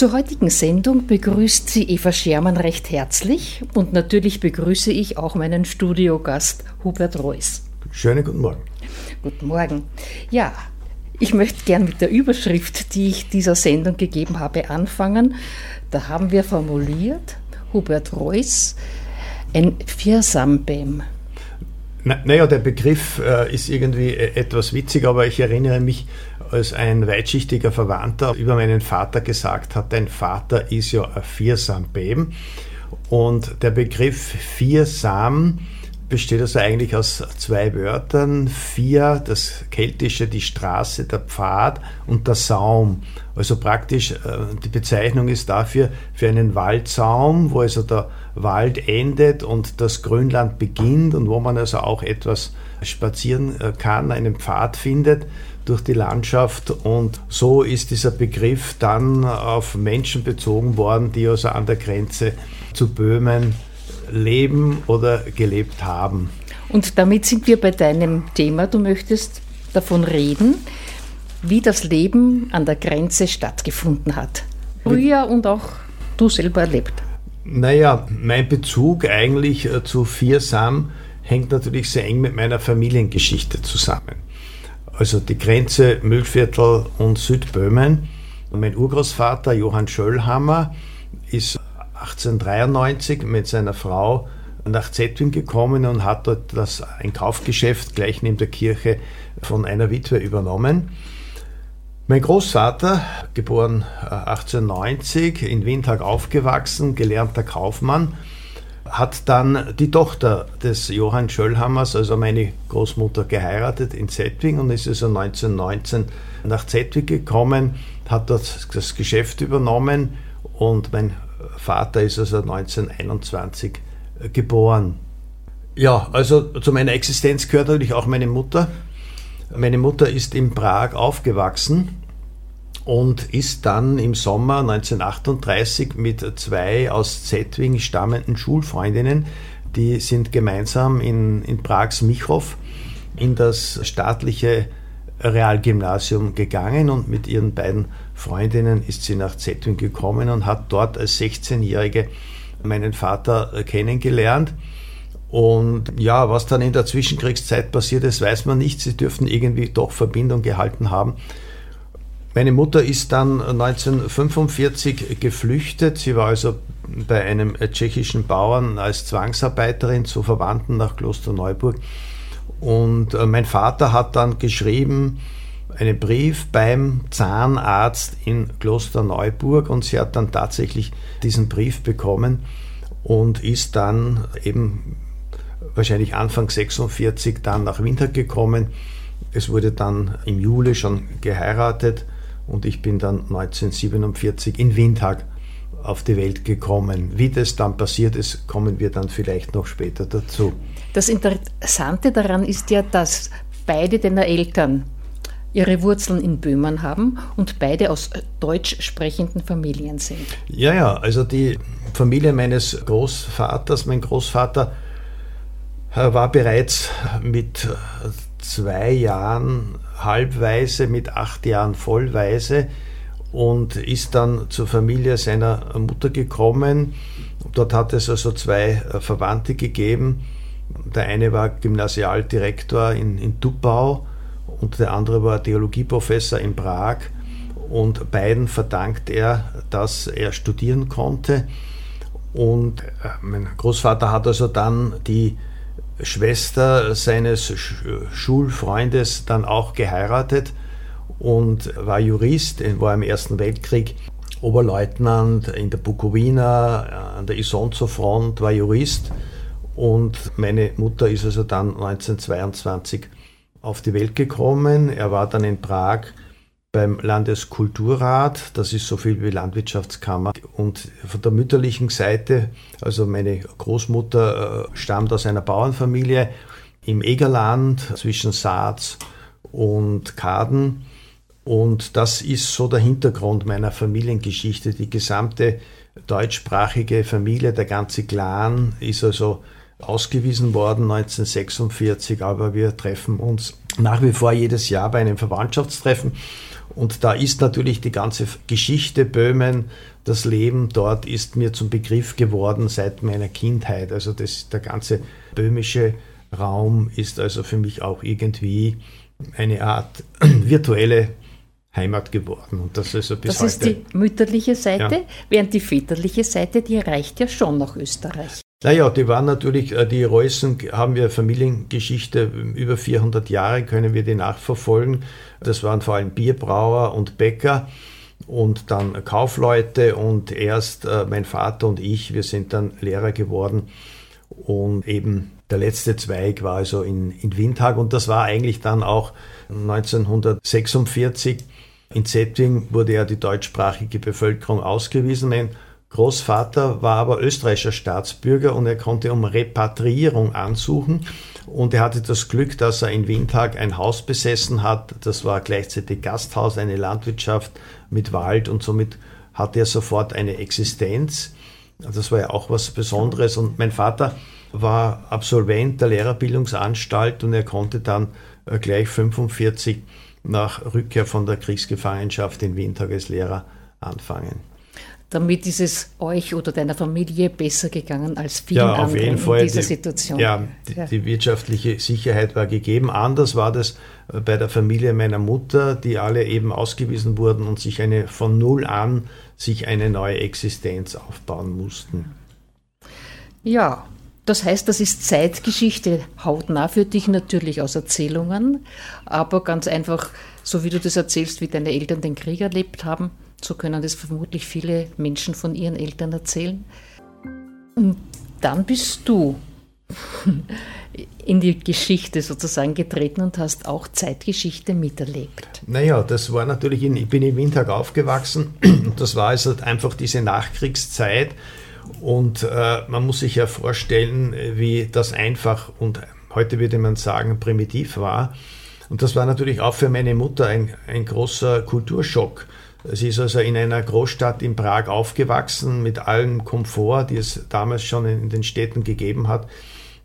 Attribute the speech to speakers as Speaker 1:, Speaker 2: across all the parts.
Speaker 1: Zur heutigen Sendung begrüßt sie Eva Schermann recht herzlich und natürlich begrüße ich auch meinen Studiogast Hubert Reuss.
Speaker 2: Schönen guten Morgen.
Speaker 1: Guten Morgen. Ja, ich möchte gern mit der Überschrift, die ich dieser Sendung gegeben habe, anfangen. Da haben wir formuliert, Hubert Reuss, ein Viersambem.
Speaker 2: Naja, der Begriff äh, ist irgendwie äh, etwas witzig, aber ich erinnere mich, als ein weitschichtiger Verwandter über meinen Vater gesagt hat, dein Vater ist ja ein Viersambem. Und der Begriff Viersam besteht also eigentlich aus zwei Wörtern. Vier, das keltische, die Straße, der Pfad und der Saum. Also praktisch äh, die Bezeichnung ist dafür für einen Waldsaum, wo also der Wald endet und das Grünland beginnt und wo man also auch etwas spazieren äh, kann, einen Pfad findet durch die Landschaft und so ist dieser Begriff dann auf Menschen bezogen worden, die also an der Grenze zu Böhmen leben oder gelebt haben.
Speaker 1: Und damit sind wir bei deinem Thema. Du möchtest davon reden, wie das Leben an der Grenze stattgefunden hat. Früher und auch du selber erlebt.
Speaker 2: Naja, mein Bezug eigentlich äh, zu Viersam hängt natürlich sehr eng mit meiner Familiengeschichte zusammen. Also die Grenze Müllviertel und Südböhmen. Und mein Urgroßvater Johann Schöllhammer ist 1893 mit seiner Frau nach Zetwin gekommen und hat dort das, ein Kaufgeschäft gleich neben der Kirche von einer Witwe übernommen. Mein Großvater, geboren 1890, äh, in Windhag aufgewachsen, gelernter Kaufmann, hat dann die Tochter des Johann Schöllhammers, also meine Großmutter, geheiratet in Zetwing und ist also 1919 nach Zetwing gekommen, hat dort das Geschäft übernommen und mein Vater ist also 1921 geboren. Ja, also zu meiner Existenz gehört natürlich auch meine Mutter. Meine Mutter ist in Prag aufgewachsen und ist dann im Sommer 1938 mit zwei aus Zetwing stammenden Schulfreundinnen, die sind gemeinsam in, in Prags Michow in das staatliche Realgymnasium gegangen und mit ihren beiden Freundinnen ist sie nach Zetwin gekommen und hat dort als 16-Jährige meinen Vater kennengelernt. Und ja, was dann in der Zwischenkriegszeit passiert ist, weiß man nicht. Sie dürften irgendwie doch Verbindung gehalten haben. Meine Mutter ist dann 1945 geflüchtet. Sie war also bei einem tschechischen Bauern als Zwangsarbeiterin zu Verwandten nach Klosterneuburg. Und äh, mein Vater hat dann geschrieben, einen Brief beim Zahnarzt in Klosterneuburg und sie hat dann tatsächlich diesen Brief bekommen und ist dann eben wahrscheinlich Anfang 46 dann nach Winter gekommen. Es wurde dann im Juli schon geheiratet und ich bin dann 1947 in Windhag auf die Welt gekommen. Wie das dann passiert ist, kommen wir dann vielleicht noch später dazu.
Speaker 1: Das Interessante daran ist ja, dass beide deiner Eltern ihre Wurzeln in Böhmen haben und beide aus deutsch sprechenden Familien sind.
Speaker 2: Ja, ja, also die Familie meines Großvaters, mein Großvater äh, war bereits mit zwei Jahren halbweise, mit acht Jahren vollweise und ist dann zur Familie seiner Mutter gekommen. Dort hat es also zwei Verwandte gegeben. Der eine war Gymnasialdirektor in, in Dubau und der andere war Theologieprofessor in Prag. Und beiden verdankt er, dass er studieren konnte. Und äh, mein Großvater hat also dann die Schwester seines Schulfreundes dann auch geheiratet und war Jurist, war im Ersten Weltkrieg Oberleutnant in der Bukowina, an der Isonzo-Front, war Jurist und meine Mutter ist also dann 1922 auf die Welt gekommen. Er war dann in Prag beim Landeskulturrat, das ist so viel wie Landwirtschaftskammer. Und von der mütterlichen Seite, also meine Großmutter äh, stammt aus einer Bauernfamilie, im Egerland zwischen Saaz und Kaden. Und das ist so der Hintergrund meiner Familiengeschichte. Die gesamte deutschsprachige Familie, der ganze Clan ist also ausgewiesen worden 1946, aber wir treffen uns nach wie vor jedes Jahr bei einem Verwandtschaftstreffen. Und da ist natürlich die ganze Geschichte Böhmen, das Leben dort ist mir zum Begriff geworden seit meiner Kindheit. Also das, der ganze böhmische Raum ist also für mich auch irgendwie eine Art virtuelle Heimat geworden.
Speaker 1: Und das ist, bis das ist die mütterliche Seite, ja. während die väterliche Seite, die reicht ja schon nach Österreich.
Speaker 2: Naja, die waren natürlich, äh, die Reußen haben wir Familiengeschichte, über 400 Jahre können wir die nachverfolgen. Das waren vor allem Bierbrauer und Bäcker und dann Kaufleute und erst äh, mein Vater und ich, wir sind dann Lehrer geworden und eben der letzte Zweig war also in, in Windhag und das war eigentlich dann auch 1946 in Zetting wurde ja die deutschsprachige Bevölkerung ausgewiesen. Mein Großvater war aber österreichischer Staatsbürger und er konnte um Repatriierung ansuchen. Und er hatte das Glück, dass er in Windhag ein Haus besessen hat. Das war gleichzeitig Gasthaus, eine Landwirtschaft mit Wald und somit hatte er sofort eine Existenz. Das war ja auch was Besonderes. Und mein Vater war Absolvent der Lehrerbildungsanstalt und er konnte dann äh, gleich 45 nach Rückkehr von der Kriegsgefangenschaft in Windhag als Lehrer anfangen.
Speaker 1: Damit ist es euch oder deiner Familie besser gegangen als vielen ja, auf jeden Fall in dieser
Speaker 2: die,
Speaker 1: Situation.
Speaker 2: Ja die, ja, die wirtschaftliche Sicherheit war gegeben. Anders war das äh, bei der Familie meiner Mutter, die alle eben ausgewiesen wurden und sich eine von null an sich eine neue Existenz aufbauen mussten.
Speaker 1: Ja, das heißt, das ist Zeitgeschichte hautnah für dich natürlich aus Erzählungen, aber ganz einfach, so wie du das erzählst, wie deine Eltern den Krieg erlebt haben, so können das vermutlich viele Menschen von ihren Eltern erzählen. Und dann bist du in die Geschichte sozusagen getreten und hast auch Zeitgeschichte miterlebt.
Speaker 2: Naja, das war natürlich, in, ich bin im Windtag aufgewachsen und das war also einfach diese Nachkriegszeit und äh, man muss sich ja vorstellen, wie das einfach und heute würde man sagen primitiv war. Und das war natürlich auch für meine Mutter ein, ein großer Kulturschock. Sie ist also in einer Großstadt in Prag aufgewachsen mit allem Komfort, die es damals schon in den Städten gegeben hat.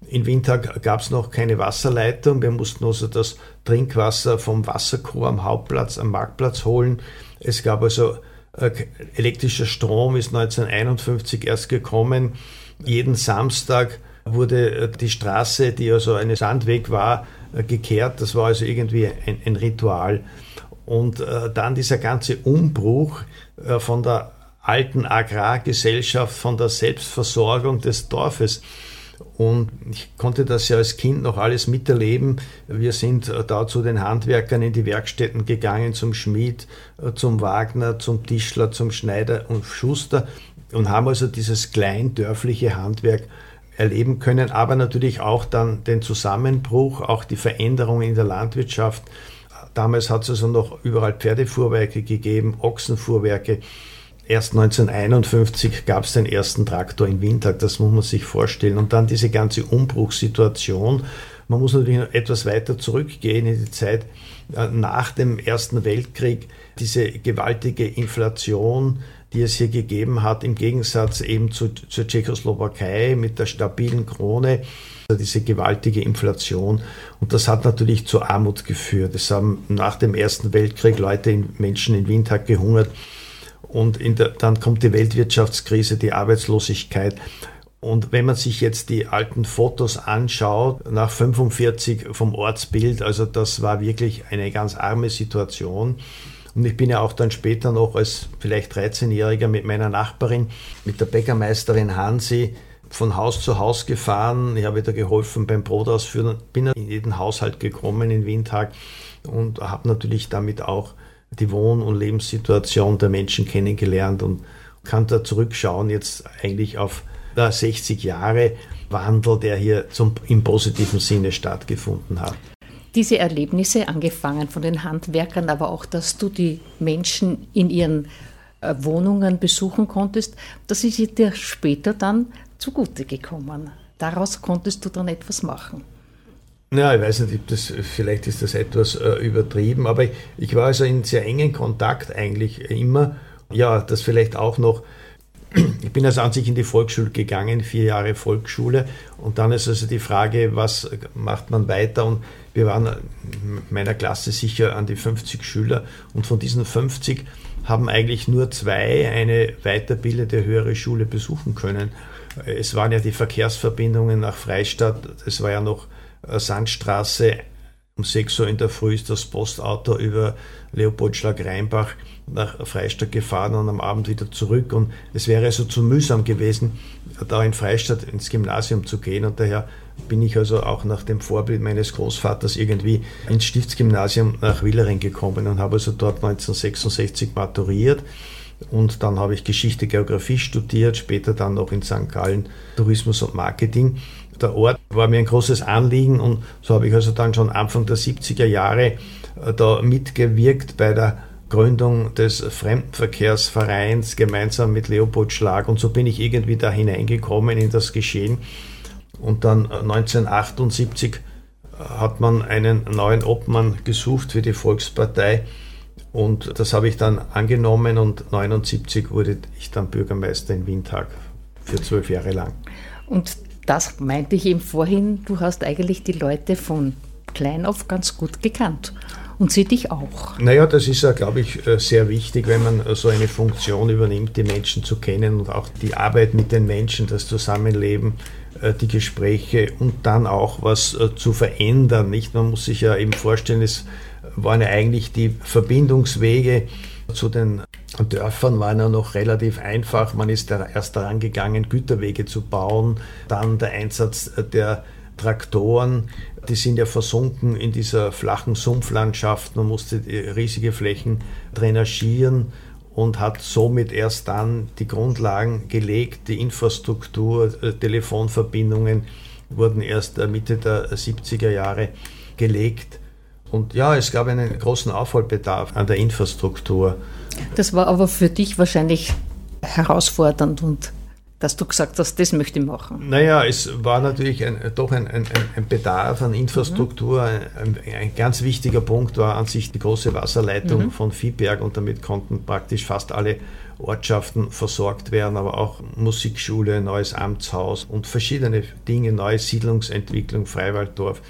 Speaker 2: In Winter gab es noch keine Wasserleitung. Wir mussten also das Trinkwasser vom Wasserchor am Hauptplatz, am Marktplatz holen. Es gab also äh, elektrischer Strom ist 1951 erst gekommen. Jeden Samstag wurde äh, die Straße, die also ein Sandweg war, äh, gekehrt. Das war also irgendwie ein, ein Ritual. Und dann dieser ganze Umbruch von der alten Agrargesellschaft, von der Selbstversorgung des Dorfes. Und ich konnte das ja als Kind noch alles miterleben. Wir sind äh, da zu den Handwerkern in die Werkstätten gegangen, zum Schmied, äh, zum Wagner, zum Tischler, zum Schneider und Schuster und haben also dieses kleindörfliche Handwerk erleben können, aber natürlich auch dann den Zusammenbruch, auch die Veränderungen in der Landwirtschaft. Damals hat es also noch überall Pferdefuhrwerke gegeben, Ochsenfuhrwerke. Erst 1951 gab es den ersten Traktor in Windhag, das muss man sich vorstellen. Und dann diese ganze Umbruchssituation. Man muss natürlich noch etwas weiter zurückgehen in die Zeit äh, nach dem Ersten Weltkrieg. Diese gewaltige Inflation, die es hier gegeben hat, im Gegensatz eben zu, zur Tschechoslowakei mit der stabilen Krone, diese gewaltige Inflation. Und das hat natürlich zu Armut geführt. Es haben nach dem Ersten Weltkrieg Leute, in, Menschen in Windhag gehungert. Und der, dann kommt die Weltwirtschaftskrise, die Arbeitslosigkeit. Und wenn man sich jetzt die alten Fotos anschaut, nach 45 vom Ortsbild, also das war wirklich eine ganz arme Situation. Und ich bin ja auch dann später noch als vielleicht 13-Jähriger mit meiner Nachbarin, mit der Bäckermeisterin Hansi, von Haus zu Haus gefahren. Ich habe wieder geholfen beim Brot ausführen, bin in jeden Haushalt gekommen in Windhag und habe natürlich damit auch die Wohn- und Lebenssituation der Menschen kennengelernt und kann da zurückschauen jetzt eigentlich auf 60 Jahre Wandel, der hier zum, im positiven Sinne stattgefunden hat.
Speaker 1: Diese Erlebnisse, angefangen von den Handwerkern, aber auch, dass du die Menschen in ihren äh, Wohnungen besuchen konntest, das ist dir später dann zugute gekommen. Daraus konntest du dann etwas machen.
Speaker 2: Ja, ich weiß nicht, das, vielleicht ist das etwas äh, übertrieben, aber ich, ich, war also in sehr engen Kontakt eigentlich immer. Ja, das vielleicht auch noch. Ich bin also an sich in die Volksschule gegangen, vier Jahre Volksschule, und dann ist also die Frage, was macht man weiter? Und wir waren in meiner Klasse sicher an die 50 Schüler, und von diesen 50 haben eigentlich nur zwei eine weiterbildende höhere Schule besuchen können. Es waren ja die Verkehrsverbindungen nach Freistadt, es war ja noch äh, Sandstraße, um 6 Uhr in der Früh ist das Postauto über Leopoldschlag-Rheinbach nach Freistadt gefahren und am Abend wieder zurück. Und es wäre also zu mühsam gewesen, da in Freistadt ins Gymnasium zu gehen. Und daher bin ich also auch nach dem Vorbild meines Großvaters irgendwie ins Stiftsgymnasium nach Willering gekommen und habe also dort 1966 maturiert. Und dann habe ich Geschichte, Geografie studiert, später dann noch in St. Gallen Tourismus und Marketing. Der Ort war mir ein großes Anliegen und so habe ich also dann schon Anfang der 70er Jahre äh, da mitgewirkt bei der Gründung des Fremdenverkehrsvereins gemeinsam mit Leopold Schlag und so bin ich irgendwie da hineingekommen in das Geschehen. Und dann 1978 äh, hat man einen neuen Obmann gesucht für die Volkspartei und das habe ich dann angenommen und 1979 wurde ich dann Bürgermeister in Windhag für zwölf Jahre lang.
Speaker 1: Und das meinte ich eben vorhin, du hast eigentlich die Leute von klein auf ganz gut gekannt. Und sie dich auch.
Speaker 2: Naja, das ist ja, glaube ich, äh, sehr wichtig, wenn man äh, so eine Funktion übernimmt, die Menschen zu kennen und auch die Arbeit mit den Menschen, das Zusammenleben, äh, die Gespräche und dann auch was zu verändern. Nicht? Man muss sich ja eben vorstellen, es waren ja eigentlich die Verbindungswege zu den Dörfern waren ja noch relativ einfach. Man ist erst daran gegangen, Güterwege zu bauen, dann der Einsatz der Traktoren, die sind ja versunken in dieser flachen Sumpflandschaft. Man musste riesige Flächen drainagieren und hat somit erst dann die Grundlagen gelegt, die Infrastruktur, äh, Telefonverbindungen wurden erst Mitte der 70er Jahre gelegt. Und ja, es gab einen großen Aufholbedarf an der Infrastruktur.
Speaker 1: Das war aber für dich wahrscheinlich herausfordernd und dass du gesagt hast, das möchte ich machen?
Speaker 2: Naja, es war natürlich ein, doch ein, ein, ein, Bedarf an Infrastruktur. Mhm. Ein, ganz wichtiger Punkt war an sich die große Wasserleitung mhm. von Viehberg und damit konnten praktisch fast alle Ortschaften versorgt werden, aber auch Musikschule, neues Amtshaus und verschiedene Dinge, neue Siedlungsentwicklung, Freiwalddorf.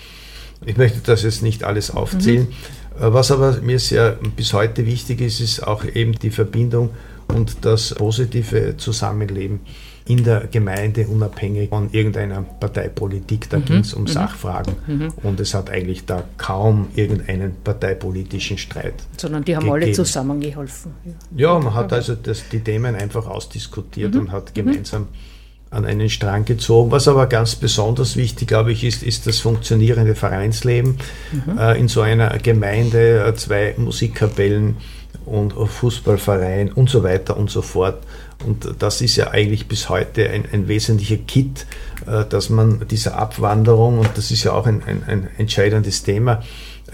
Speaker 2: Ich möchte das jetzt nicht alles aufzählen. Mhm. Was aber mir sehr bis heute wichtig ist, ist auch eben die Verbindung und das positive Zusammenleben in der Gemeinde, unabhängig von irgendeiner Parteipolitik. Da mhm. ging es um mhm. Sachfragen mhm. und es hat eigentlich da kaum irgendeinen parteipolitischen Streit.
Speaker 1: Sondern die haben gegeben. alle zusammengeholfen.
Speaker 2: Ja, man hat also das, die Themen einfach ausdiskutiert mhm. und hat gemeinsam an einen Strang gezogen. Was aber ganz besonders wichtig, glaube ich, ist, ist das funktionierende Vereinsleben. Mhm. Äh, in so einer Gemeinde äh, zwei Musikkapellen und Fußballverein und so weiter und so fort. Und das ist ja eigentlich bis heute ein, ein wesentlicher Kit, äh, dass man dieser Abwanderung, und das ist ja auch ein, ein, ein entscheidendes Thema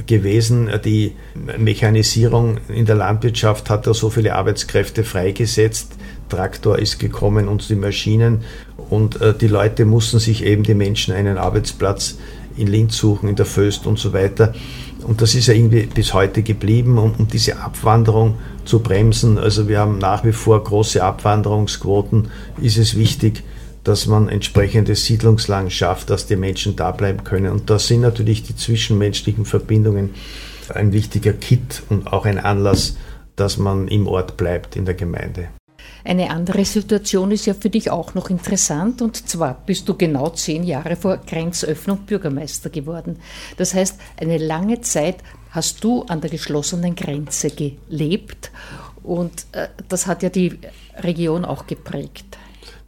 Speaker 2: gewesen, die Mechanisierung in der Landwirtschaft hat da so viele Arbeitskräfte freigesetzt, Traktor ist gekommen und die Maschinen und äh, die Leute mussten sich eben, die Menschen, einen Arbeitsplatz in Linz suchen, in der Föst und so weiter. Und das ist ja irgendwie bis heute geblieben, um, um diese Abwanderung zu bremsen. Also wir haben nach wie vor große Abwanderungsquoten. Ist es wichtig, dass man entsprechende Siedlungslagen schafft, dass die Menschen da bleiben können. Und da sind natürlich die zwischenmenschlichen Verbindungen ein wichtiger Kit und auch ein Anlass, dass man im Ort bleibt, in der Gemeinde.
Speaker 1: Eine andere Situation ist ja für dich auch noch interessant und zwar bist du genau zehn Jahre vor Grenzöffnung Bürgermeister geworden. Das heißt, eine lange Zeit hast du an der geschlossenen Grenze gelebt und äh, das hat ja die Region auch geprägt.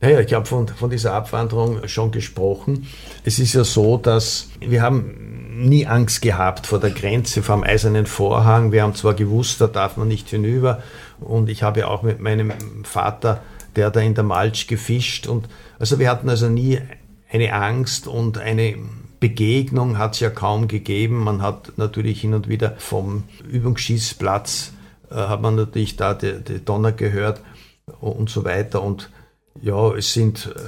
Speaker 2: Naja, ich habe von, von dieser Abwanderung schon gesprochen. Es ist ja so, dass wir haben nie Angst gehabt vor der Grenze, vor dem eisernen Vorhang. Wir haben zwar gewusst, da darf man nicht hinüber, und ich habe auch mit meinem Vater, der da in der Malch gefischt. Und also wir hatten also nie eine Angst und eine Begegnung hat es ja kaum gegeben. Man hat natürlich hin und wieder vom Übungsschießplatz, äh, hat man natürlich da die, die Donner gehört und so weiter. Und ja, es sind, äh,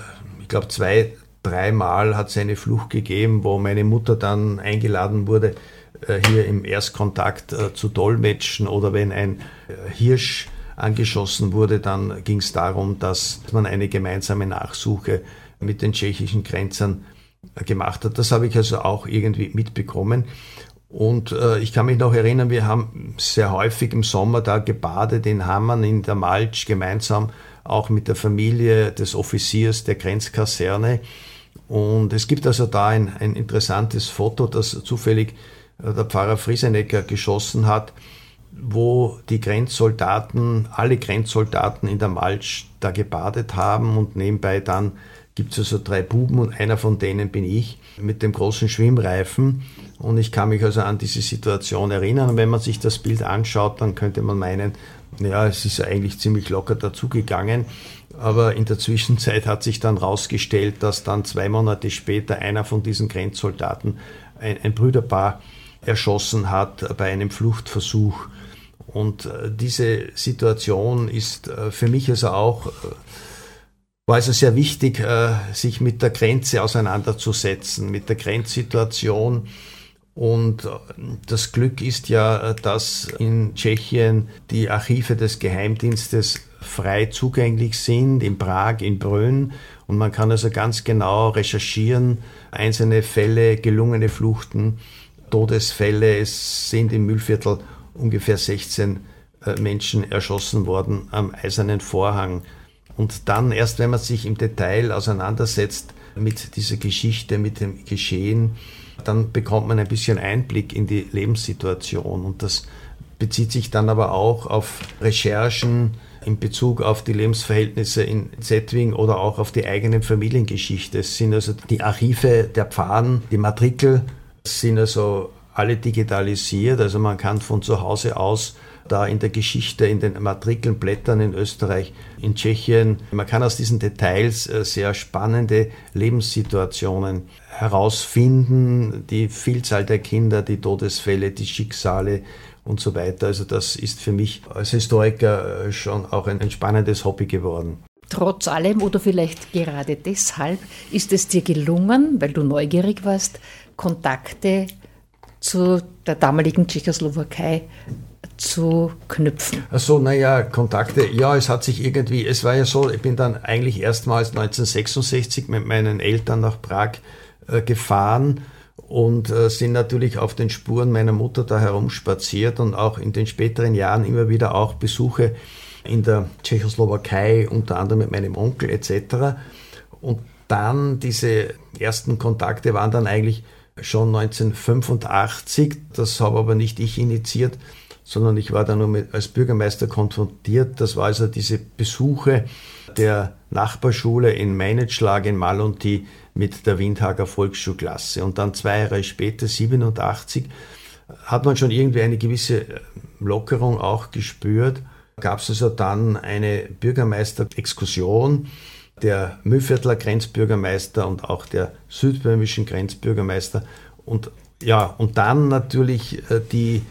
Speaker 2: ich glaube, zwei dreimal hat es eine Flucht gegeben, wo meine Mutter dann eingeladen wurde, hier im Erstkontakt äh, zu dolmetschen oder wenn ein äh, Hirsch angeschossen wurde, dann ging es darum, dass man eine gemeinsame Nachsuche mit den tschechischen Grenzern gemacht hat. Das habe ich also auch irgendwie mitbekommen. Und äh, ich kann mich noch erinnern, wir haben sehr häufig im Sommer da gebadet in Hammern, in der Malch, gemeinsam auch mit der Familie des Offiziers der Grenzkaserne. Und es gibt also da ein, ein interessantes Foto, das zufällig äh, der Pfarrer Friesenecker geschossen hat, wo die Grenzsoldaten, alle Grenzsoldaten in der Malch da gebadet haben und nebenbei dann gibt es also drei Buben und einer von denen bin ich mit dem großen Schwimmreifen. Und ich kann mich also an diese Situation erinnern. Und wenn man sich das Bild anschaut, dann könnte man meinen, ja, es ist eigentlich ziemlich locker dazugegangen. Aber in der Zwischenzeit hat sich dann herausgestellt, dass dann zwei Monate später einer von diesen Grenzsoldaten ein, ein Brüderpaar erschossen hat bei einem Fluchtversuch. Und äh, diese Situation ist äh, für mich also auch, äh, war also sehr wichtig, sich mit der Grenze auseinanderzusetzen, mit der Grenzsituation. Und das Glück ist ja, dass in Tschechien die Archive des Geheimdienstes frei zugänglich sind, in Prag, in Brünn. Und man kann also ganz genau recherchieren, einzelne Fälle, gelungene Fluchten, Todesfälle. Es sind im Müllviertel ungefähr 16 äh, Menschen erschossen worden am Eisernen Vorhang. Und dann erst, wenn man sich im Detail auseinandersetzt mit dieser Geschichte, mit dem Geschehen, dann bekommt man ein bisschen Einblick in die Lebenssituation. Und das bezieht sich dann aber auch auf Recherchen in Bezug auf die Lebensverhältnisse in Zetwing oder auch auf die eigenen Familiengeschichte. Es sind also die Archive der Pfaden, die Matrikel sind also alle digitalisiert. Also man kann von zu Hause aus da in der Geschichte, in den Matrikeln blättern in Österreich, in Tschechien. Man kann aus diesen Details äh, sehr spannende Lebenssituationen herausfinden, die Vielzahl der Kinder, die Todesfälle, die Schicksale und so weiter. Also das ist für mich als Historiker äh, schon auch ein, ein spannendes Hobby geworden.
Speaker 1: Trotz allem oder vielleicht gerade deshalb ist es dir gelungen, weil du neugierig warst, Kontakte zu der damaligen Tschechoslowakei zu knüpfen?
Speaker 2: Also, naja, Kontakte, ja, es hat sich irgendwie, es war ja so, ich bin dann eigentlich erstmals 1966 mit meinen Eltern nach Prag äh, gefahren und äh, sind natürlich auf den Spuren meiner Mutter da herumspaziert und auch in den späteren Jahren immer wieder auch Besuche in der Tschechoslowakei, unter anderem mit meinem Onkel etc. Und dann diese ersten Kontakte waren dann eigentlich schon 1985. Das habe aber nicht ich initiiert, sondern ich war da nur mit, als Bürgermeister konfrontiert. Das war also diese Besuche der Nachbarschule in Meinetschlag in Malonti mit der Windhager Volksschulklasse. Und dann zwei Jahre später, 87, hat man schon irgendwie eine gewisse Lockerung auch gespürt. Gab es also dann eine Bürgermeister-Exkursion der Mühlviertler Grenzbürgermeister und auch der südböhmischen Grenzbürgermeister. Und ja, und dann natürlich äh, die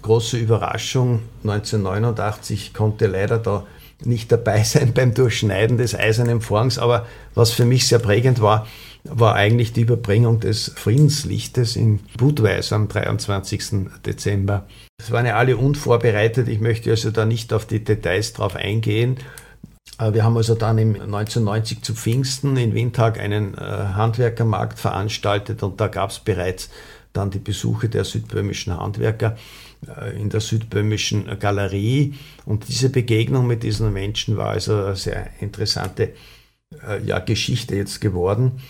Speaker 2: große Überraschung, 1989 konnte leider da nicht dabei sein beim Durchschneiden des Eisernen Vorhangs, aber was für mich sehr prägend war, war eigentlich die Überbringung des Friedenslichtes in Budweis am 23. Dezember. Es waren ja alle unvorbereitet, ich möchte also da nicht auf die Details drauf eingehen, äh, wir haben also dann im 1990 zu Pfingsten in Windhag einen äh, Handwerkermarkt veranstaltet und da gab es bereits dann die Besuche der südböhmischen Handwerker äh, in der südböhmischen Galerie. Und diese Begegnung mit diesen Menschen war also eine sehr interessante ja, Geschichte jetzt geworden.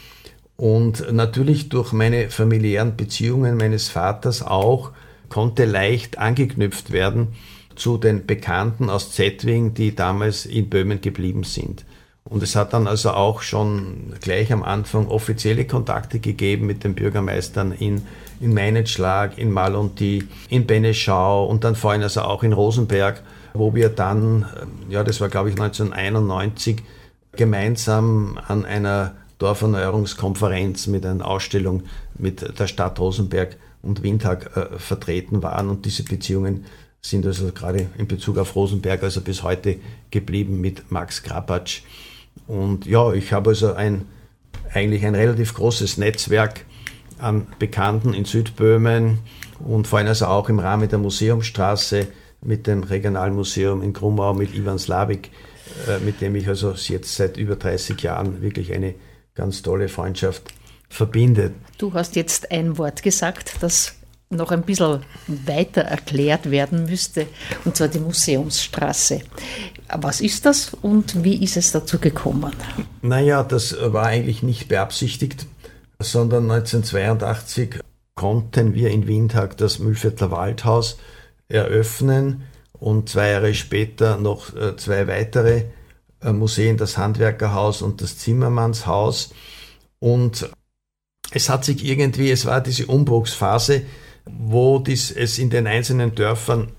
Speaker 2: Und natürlich durch meine familiären Beziehungen meines Vaters auch konnte leicht angeknüpft werden zu den Bekannten aus Zetwing, die damals in Böhmen geblieben sind. Und es hat dann also auch schon gleich am Anfang offizielle Kontakte gegeben mit den Bürgermeistern in, in Meinetschlag, in Malonti, in Beneschau und dann vorhin also auch in Rosenberg, wo wir dann, ja, das war glaube ich 1991, gemeinsam an einer Dorferneuerungskonferenz mit einer Ausstellung mit der Stadt Rosenberg und Windhag äh, vertreten waren und diese Beziehungen sind also gerade in Bezug auf Rosenberg also bis heute geblieben mit Max Krapatsch. Und ja, ich habe also ein, eigentlich ein relativ großes Netzwerk an Bekannten in Südböhmen und vor allem also auch im Rahmen der Museumsstraße mit dem Regionalmuseum in Grumau mit Ivan Slavik, äh, mit dem ich also jetzt seit über 30 Jahren wirklich eine ganz tolle Freundschaft verbinde.
Speaker 1: Du hast jetzt ein Wort gesagt, das noch ein bisschen weiter erklärt werden müsste, und zwar die Museumsstraße. Was ist das und wie ist es dazu gekommen?
Speaker 2: Naja, das war eigentlich nicht beabsichtigt, sondern 1982 konnten wir in Windhag das Mühlviertler Waldhaus eröffnen und zwei Jahre später noch äh, zwei weitere Museen, das Handwerkerhaus und das Zimmermannshaus. Und es hat sich irgendwie, es war diese Umbruchsphase, wo dies, es in den einzelnen Dörfern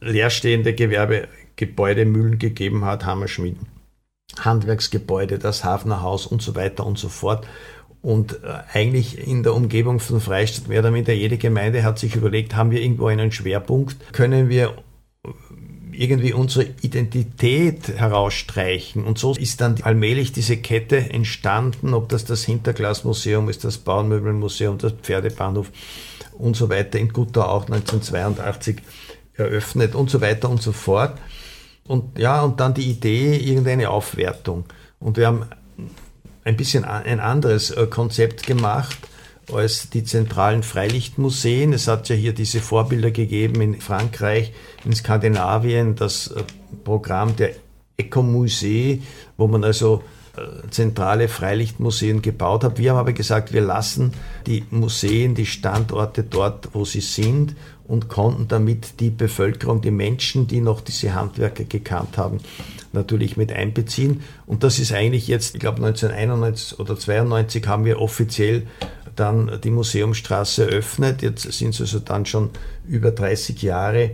Speaker 2: leerstehende Gewerbegebäude, Mühlen gegeben hat, Hammerschmieden, Handwerksgebäude, das Hafnerhaus und so weiter und so fort. Und äh, eigentlich in der Umgebung von Freistadt, mehr oder weniger jede Gemeinde hat sich überlegt, haben wir irgendwo einen Schwerpunkt, können wir irgendwie unsere Identität herausstreichen. Und so ist dann allmählich diese Kette entstanden, ob das das Hinterglasmuseum ist, das Bauernmöbelmuseum, das Pferdebahnhof und so weiter, in Gutau auch 1982 eröffnet und so weiter und so fort. Und ja, und dann die Idee, irgendeine Aufwertung. Und wir haben ein bisschen ein anderes äh, Konzept gemacht als die zentralen Freilichtmuseen. Es hat ja hier diese Vorbilder gegeben in Frankreich, in Skandinavien, das äh, Programm der Ecomusee, wo man also äh, zentrale Freilichtmuseen gebaut hat. Wir haben aber gesagt, wir lassen die Museen, die Standorte dort, wo sie sind und konnten damit die Bevölkerung, die Menschen, die noch diese Handwerker gekannt haben, natürlich mit einbeziehen. Und das ist eigentlich jetzt, ich glaube 1991 oder 92 haben wir offiziell dann die Museumstraße eröffnet. Jetzt sind es also dann schon über 30 Jahre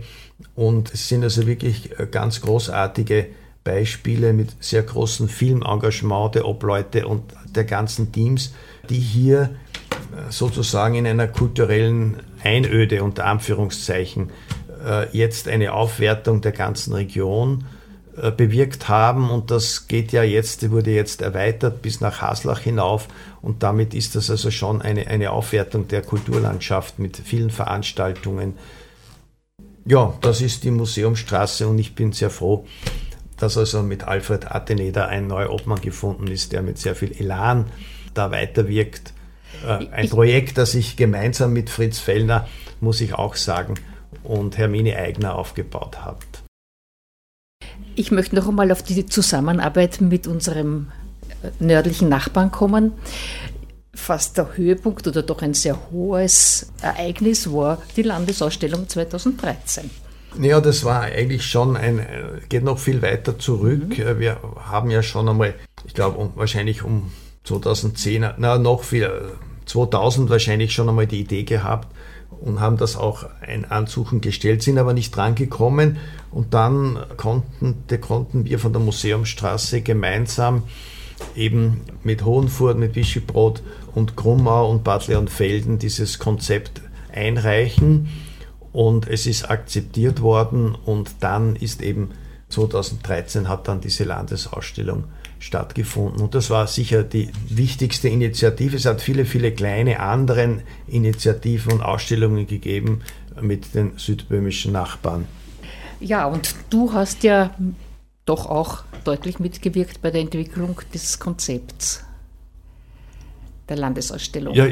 Speaker 2: und es sind also wirklich äh, ganz großartige Beispiele mit sehr großem Filmengagement der Obleute und der ganzen Teams, die hier äh, sozusagen in einer kulturellen Einöde unter Anführungszeichen äh, jetzt eine Aufwertung der ganzen Region bewirkt haben und das geht ja jetzt, wurde jetzt erweitert bis nach Haslach hinauf und damit ist das also schon eine, eine Aufwertung der Kulturlandschaft mit vielen Veranstaltungen. Ja, das ist die Museumstraße und ich bin sehr froh, dass also mit Alfred Atteneder ein neuer Obmann gefunden ist, der mit sehr viel Elan da weiterwirkt. Äh, ein Projekt, das ich gemeinsam mit Fritz Fellner, muss ich auch sagen, und Hermine Eigner aufgebaut habe.
Speaker 1: Ich möchte noch einmal auf die Zusammenarbeit mit unserem äh, nördlichen Nachbarn kommen. Fast der Höhepunkt oder doch ein sehr hohes Ereignis war die Landesausstellung 2013.
Speaker 2: Ja, das war eigentlich schon ein, äh, geht noch viel weiter zurück. Mhm. Wir haben ja schon einmal, ich glaube, um, wahrscheinlich um 2010, na, noch viel, 2000 wahrscheinlich schon einmal die Idee gehabt, und haben das auch ein Ansuchen gestellt, sind aber nicht drangekommen. Und dann konnten, konnten wir von der Museumsstraße gemeinsam eben mit Hohenfurt, mit Wischebrot und Grummau und Bad Leonfelden dieses Konzept einreichen. Und es ist akzeptiert worden und dann ist eben 2013 hat dann diese Landesausstellung stattgefunden. Und das war sicher die wichtigste Initiative. Es hat viele, viele kleine anderen Initiativen und Ausstellungen gegeben mit den südböhmischen Nachbarn.
Speaker 1: Ja, und du hast ja doch auch deutlich mitgewirkt bei der Entwicklung des Konzepts der Landesausstellung.
Speaker 2: Ja,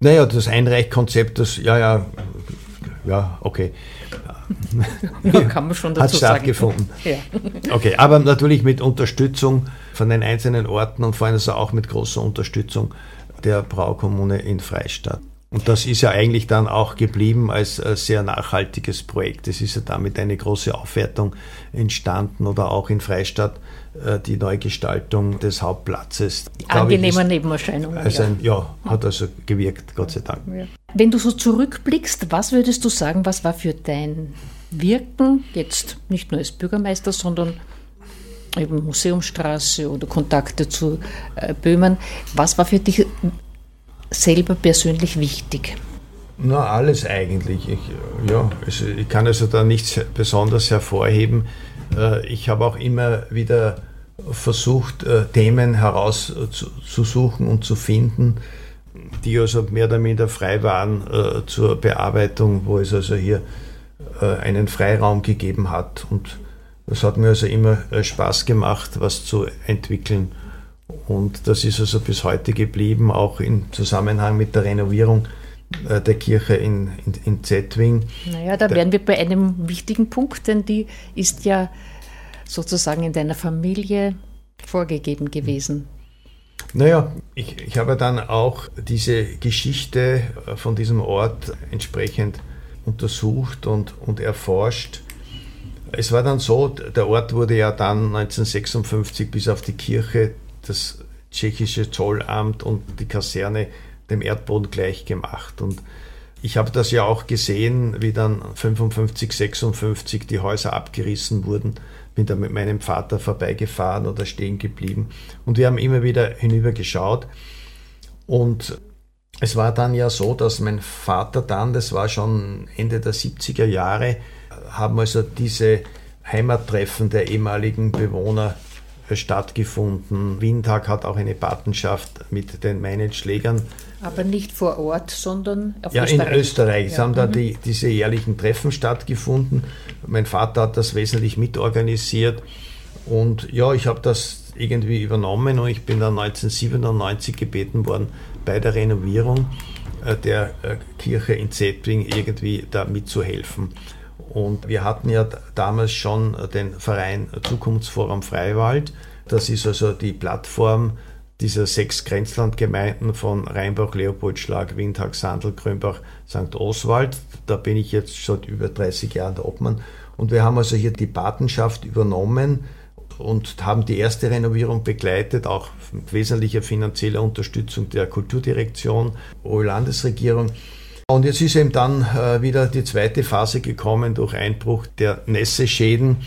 Speaker 2: naja, das Einreichkonzept, das, ja, ja, ja, okay.
Speaker 1: Ja, kann man schon dazu
Speaker 2: Hat stattgefunden. Ja. Okay, aber natürlich mit Unterstützung von den einzelnen Orten und vor allem also auch mit großer Unterstützung der Braukommune in Freistadt. Und das ist ja eigentlich dann auch geblieben als sehr nachhaltiges Projekt. Es ist ja damit eine große Aufwertung entstanden oder auch in Freistadt äh, die Neugestaltung des Hauptplatzes.
Speaker 1: Angenehmer Nebenerscheinungen.
Speaker 2: Also ein, ja. ja. hat also gewirkt, Gott sei Dank. Ja.
Speaker 1: Wenn du so zurückblickst, was würdest du sagen, was war für dein Wirken jetzt nicht nur als Bürgermeister, sondern eben Museumstraße oder Kontakte zu äh, Böhmen, was war für dich selber persönlich wichtig?
Speaker 2: Na, alles eigentlich. Ich, ja, also ich kann also da nichts besonders hervorheben. Äh, ich habe auch immer wieder versucht, äh, Themen herauszusuchen und zu finden, die also mehr oder minder frei waren äh, zur Bearbeitung, wo es also hier äh, einen Freiraum gegeben hat. Und das hat mir also immer Spaß gemacht, was zu entwickeln. Und das ist also bis heute geblieben, auch im Zusammenhang mit der Renovierung der Kirche in, in, in Zetwing.
Speaker 1: Naja, da wären wir bei einem wichtigen Punkt, denn die ist ja sozusagen in deiner Familie vorgegeben gewesen.
Speaker 2: Naja, ich, ich habe dann auch diese Geschichte von diesem Ort entsprechend untersucht und, und erforscht. Es war dann so, der Ort wurde ja dann 1956 bis auf die Kirche, das tschechische Zollamt und die Kaserne dem Erdboden gleich gemacht. Und ich habe das ja auch gesehen, wie dann 55, 56 die Häuser abgerissen wurden. Bin da mit meinem Vater vorbeigefahren oder stehen geblieben. Und wir haben immer wieder hinübergeschaut. Und es war dann ja so, dass mein Vater dann, das war schon Ende der 70er Jahre, haben also diese Heimattreffen der ehemaligen Bewohner stattgefunden. Windhag hat auch eine Patenschaft mit den meinen Schlägern.
Speaker 1: Aber nicht vor Ort, sondern
Speaker 2: auf ja, Österreich. in Österreich. Es ja. haben da mhm. die, diese jährlichen Treffen stattgefunden. Mein Vater hat das wesentlich mitorganisiert. Und ja, ich habe das irgendwie übernommen und ich bin dann 1997 gebeten worden, bei der Renovierung äh, der äh, Kirche in Zetwing irgendwie da mitzuhelfen. Und wir hatten ja damals schon den Verein Zukunftsforum Freiwald. Das ist also die Plattform dieser sechs Grenzlandgemeinden von Rheinbach, Leopoldschlag, Windhag, Sandl, Grönbach, St. Oswald. Da bin ich jetzt schon über 30 Jahre der Obmann. Und wir haben also hier die Patenschaft übernommen und haben die erste Renovierung begleitet, auch mit wesentlicher finanzieller Unterstützung der Kulturdirektion, Landesregierung. Und jetzt ist eben dann äh, wieder die zweite Phase gekommen durch Einbruch der Nässeschäden.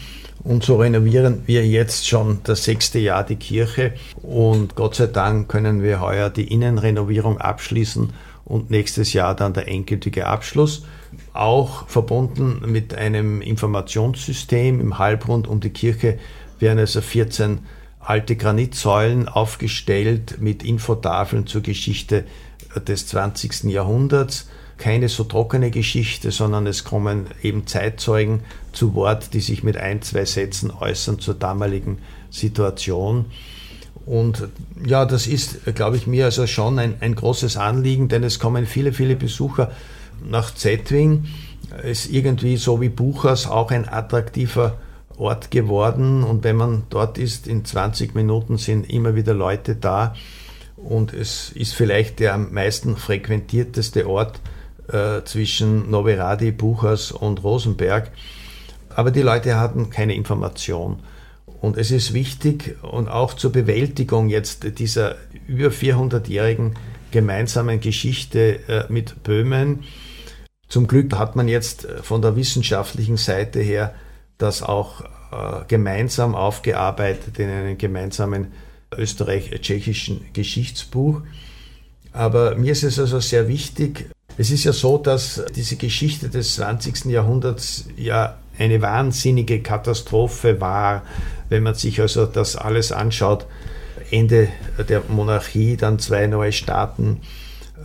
Speaker 2: Und so renovieren wir jetzt schon das sechste Jahr die Kirche. Und Gott sei Dank können wir heuer die Innenrenovierung abschließen und nächstes Jahr dann der endgültige Abschluss. Auch verbunden mit einem Informationssystem im Halbrund um die Kirche werden also 14 alte Granitsäulen aufgestellt mit Infotafeln zur Geschichte des 20. Jahrhunderts keine so trockene Geschichte, sondern es kommen eben Zeitzeugen zu Wort, die sich mit ein, zwei Sätzen äußern zur damaligen Situation. Und ja, das ist, glaube ich, mir also schon ein, ein großes Anliegen, denn es kommen viele, viele Besucher nach Zetwing. Es ist irgendwie so wie Buchers auch ein attraktiver Ort geworden. Und wenn man dort ist, in 20 Minuten sind immer wieder Leute da. Und es ist vielleicht der am meisten frequentierteste Ort äh, zwischen Noveradi, Buchers und Rosenberg. Aber die Leute hatten keine Information. Und es ist wichtig und auch zur Bewältigung jetzt dieser über 400-jährigen gemeinsamen Geschichte äh, mit Böhmen. Zum Glück hat man jetzt äh, von der wissenschaftlichen Seite her das auch gemeinsam aufgearbeitet in einem gemeinsamen österreich-tschechischen Geschichtsbuch. Aber mir ist es also sehr wichtig, es ist ja so, dass diese Geschichte des 20. Jahrhunderts ja eine wahnsinnige Katastrophe war, wenn man sich also das alles anschaut. Ende der Monarchie, dann zwei neue Staaten,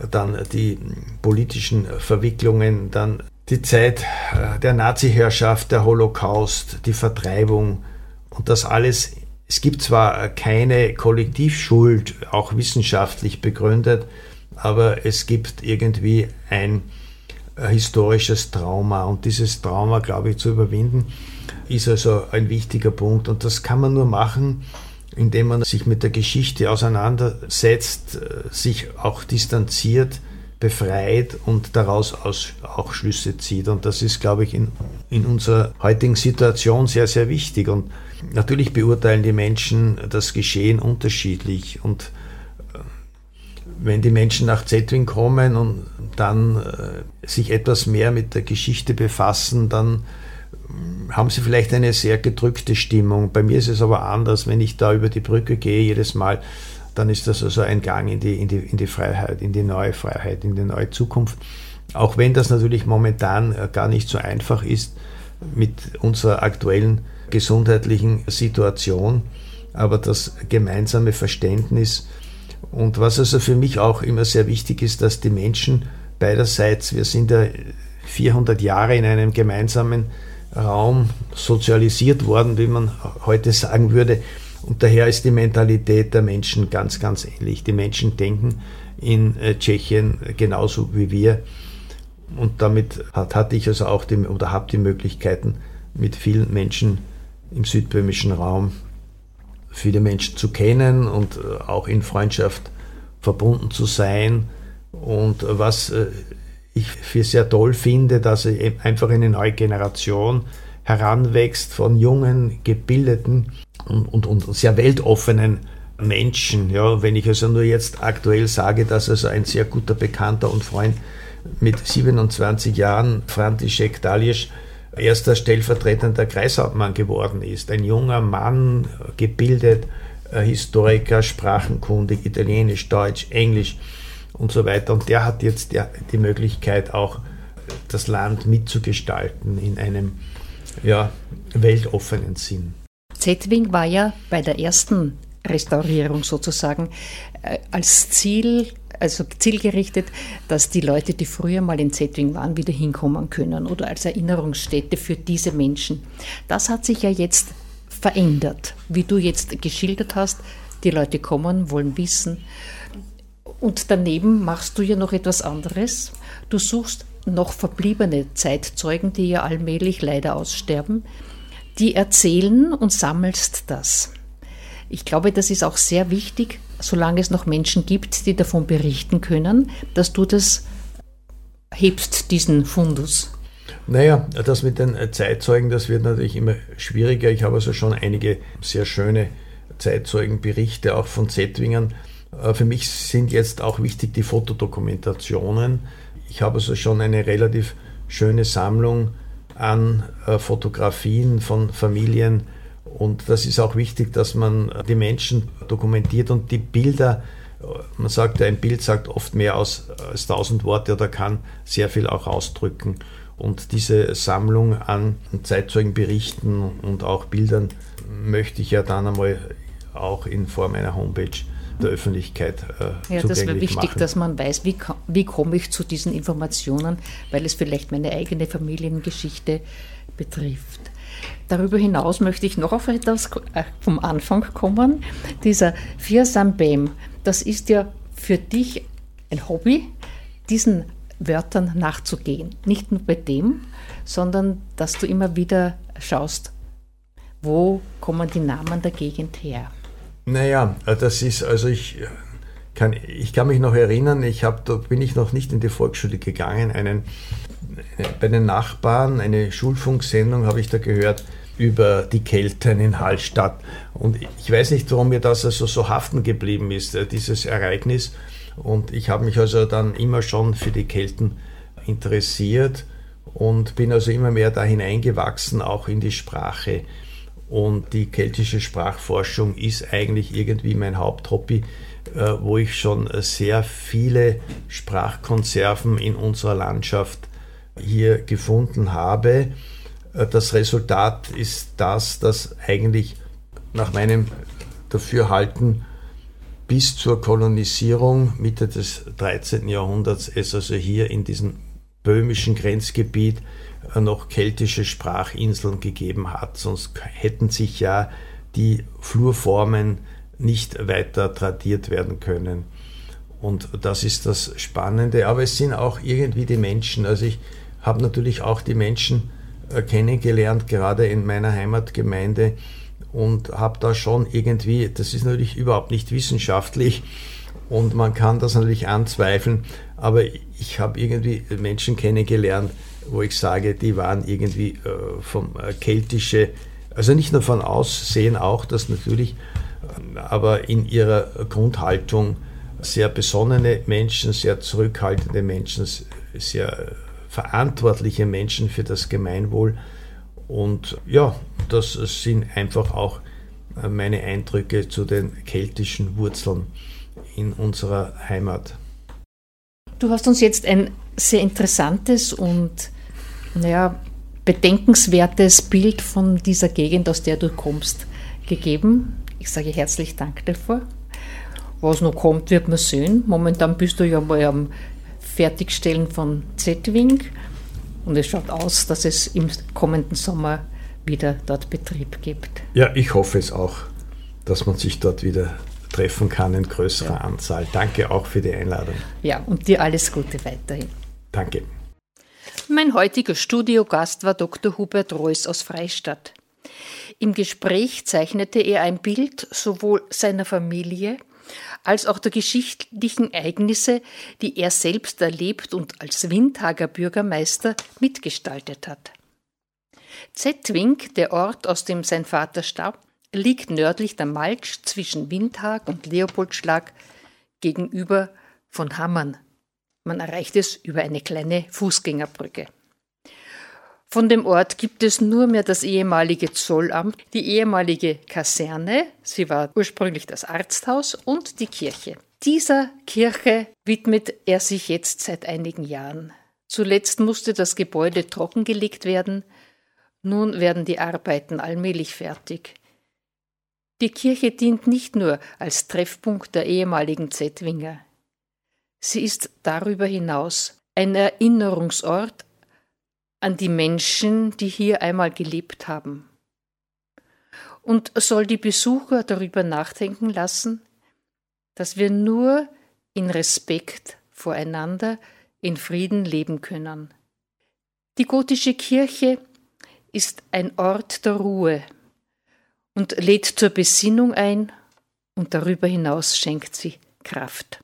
Speaker 2: dann die politischen Verwicklungen, dann die Zeit der Nazi-Herrschaft, der Holocaust, die Vertreibung und das alles. Es gibt zwar keine Kollektivschuld, auch wissenschaftlich begründet, aber es gibt irgendwie ein äh, historisches Trauma und dieses Trauma, glaube ich, zu überwinden, ist also ein wichtiger Punkt und das kann man nur machen, indem man sich mit der Geschichte auseinandersetzt, äh, sich auch distanziert, befreit und daraus auch Schlüsse zieht. Und das ist, glaube ich, in, in unserer heutigen Situation sehr, sehr wichtig. Und natürlich beurteilen die Menschen das Geschehen unterschiedlich und wenn die Menschen nach Zetwin kommen und dann äh, sich etwas mehr mit der Geschichte befassen, dann mm, haben sie vielleicht eine sehr gedrückte Stimmung. Bei mir ist es aber anders. Wenn ich da über die Brücke gehe jedes Mal, dann ist das also ein Gang in die, in die, in die Freiheit, in die neue Freiheit, in die neue Zukunft. Auch wenn das natürlich momentan äh, gar nicht so einfach ist mit unserer aktuellen gesundheitlichen Situation. aber das gemeinsame Verständnis. Und was also für mich auch immer sehr wichtig ist, dass die Menschen beiderseits, wir sind ja 400 Jahre in einem gemeinsamen Raum sozialisiert worden, wie man heute sagen würde. Und daher ist die Mentalität der Menschen ganz, ganz ähnlich. Die Menschen denken in äh, Tschechien genauso wie wir. Und damit hat, hatte ich also auch die, oder habe die Möglichkeiten, mit vielen Menschen im südböhmischen Raum viele Menschen zu kennen und äh, auch in Freundschaft verbunden zu sein. Und was äh, ich für sehr toll finde, dass einfach eine neue Generation heranwächst von jungen, gebildeten und, und, und sehr weltoffenen Menschen. Ja, wenn ich also nur jetzt aktuell sage, dass also ein sehr guter Bekannter und Freund mit 27 Jahren, František Daljesch, erster stellvertretender Kreishauptmann geworden ist. Ein junger Mann, gebildet, äh, Historiker, sprachenkundig, Italienisch, Deutsch, Englisch und so weiter. Und der hat jetzt die Möglichkeit, auch das Land mitzugestalten in einem ja, weltoffenen Sinn.
Speaker 1: Zetwing war ja bei der ersten Restaurierung sozusagen äh, als Ziel, also zielgerichtet, dass die Leute, die früher mal in Zetwing waren, wieder hinkommen können oder als Erinnerungsstätte für diese Menschen. Das hat sich ja jetzt verändert, wie du jetzt geschildert hast. Die Leute kommen, wollen wissen. Und daneben machst du ja noch etwas anderes. Du suchst noch verbliebene Zeitzeugen, die ja allmählich leider aussterben, die erzählen und sammelst das. Ich glaube, das ist auch sehr wichtig, solange es noch Menschen gibt, die davon berichten können, dass du das hebst, diesen Fundus.
Speaker 2: Naja, das mit den Zeitzeugen, das wird natürlich immer schwieriger. Ich habe also schon einige sehr schöne Zeitzeugenberichte auch von Zetwingern. Äh, für mich sind jetzt auch wichtig die Fotodokumentationen. Ich habe also schon eine relativ schöne Sammlung an äh, Fotografien von Familien, und das ist auch wichtig, dass man die Menschen dokumentiert und die Bilder, man sagt, ein Bild sagt oft mehr aus als tausend Worte oder kann sehr viel auch ausdrücken. Und diese Sammlung an Zeitzeugenberichten und auch Bildern möchte ich ja dann einmal auch in Form einer Homepage der Öffentlichkeit
Speaker 1: äh, Ja, das wäre wichtig, machen. dass man weiß, wie, wie komme ich zu diesen Informationen, weil es vielleicht meine eigene Familiengeschichte betrifft. Darüber hinaus möchte ich noch auf etwas äh, vom Anfang kommen. Dieser Firsambem, das ist ja für dich ein Hobby, diesen Wörtern nachzugehen. Nicht nur bei dem, sondern dass du immer wieder schaust, wo kommen die Namen der Gegend her.
Speaker 2: Naja, das ist, also ich kann, ich kann mich noch erinnern, ich habe, da bin ich noch nicht in die Volksschule gegangen, einen, bei den Nachbarn, eine Schulfunksendung habe ich da gehört über die Kelten in Hallstatt. Und ich weiß nicht, warum mir das also so haften geblieben ist, äh, dieses Ereignis. Und ich habe mich also dann immer schon für die Kelten interessiert und bin also immer mehr da hineingewachsen, auch in die Sprache. Und die keltische Sprachforschung ist eigentlich irgendwie mein Haupthobby. Äh, wo ich schon sehr viele Sprachkonserven in unserer Landschaft hier gefunden habe. Äh, das Resultat ist das, dass eigentlich nach meinem Dafürhalten bis zur Kolonisierung Mitte des 13. Jahrhunderts es also hier in diesem böhmischen Grenzgebiet äh, noch keltische Sprachinseln gegeben hat. Sonst hätten sich ja die Flurformen nicht weiter tradiert werden können. Und das ist das Spannende. Aber es sind auch irgendwie die Menschen. Also ich habe natürlich auch die Menschen äh, kennengelernt, gerade in meiner Heimatgemeinde und habe da schon irgendwie, das ist natürlich überhaupt nicht wissenschaftlich und man kann das natürlich anzweifeln, aber ich habe irgendwie Menschen kennengelernt, wo ich sage, die waren irgendwie äh, vom äh, keltische, also nicht nur von Aussehen auch, das natürlich aber in ihrer Grundhaltung sehr besonnene Menschen, sehr zurückhaltende Menschen, sehr verantwortliche Menschen für das Gemeinwohl. Und ja, das sind einfach auch meine Eindrücke zu den keltischen Wurzeln in unserer Heimat.
Speaker 1: Du hast uns jetzt ein sehr interessantes und naja, bedenkenswertes Bild von dieser Gegend, aus der du kommst, gegeben Ich sage herzlich Dank dafür. Was noch kommt, wird man sehen. Momentan bist du ja mal am Fertigstellen von Z-Wing und es schaut aus, dass es im kommenden Sommer wieder dort Betrieb gibt.
Speaker 2: Ja, ich hoffe es auch, dass man sich dort wieder treffen kann in größerer ja. Anzahl. Danke auch für die Einladung.
Speaker 1: Ja, und dir alles Gute weiterhin.
Speaker 2: Danke.
Speaker 1: Mein heutiger Studiogast war Dr. Hubert Reuss aus Freistadt. Im Gespräch zeichnete er ein Bild sowohl seiner Familie als auch der geschichtlichen Ereignisse, die er selbst erlebt und als Windhager Bürgermeister mitgestaltet hat. Zettwing, der Ort, aus dem sein Vater starb, liegt nördlich der Malsch zwischen Windhag und Leopoldschlag gegenüber von Hammern. Man erreicht es über eine kleine Fußgängerbrücke. Von dem Ort gibt es nur mehr das ehemalige Zollamt, die ehemalige Kaserne, sie war ursprünglich das Arzthaus und die Kirche. Dieser Kirche widmet er sich jetzt seit einigen Jahren. Zuletzt musste das Gebäude trockengelegt werden, nun werden die Arbeiten allmählich fertig. Die Kirche dient nicht nur als Treffpunkt der ehemaligen Zettwinger. Sie ist darüber hinaus ein Erinnerungsort an die Menschen, die hier einmal gelebt haben. Und soll die Besucher darüber nachdenken lassen, dass wir nur in Respekt voreinander in Frieden leben können. Die gotische Kirche ist ein Ort der Ruhe und lädt zur Besinnung ein und darüber hinaus schenkt sie Kraft.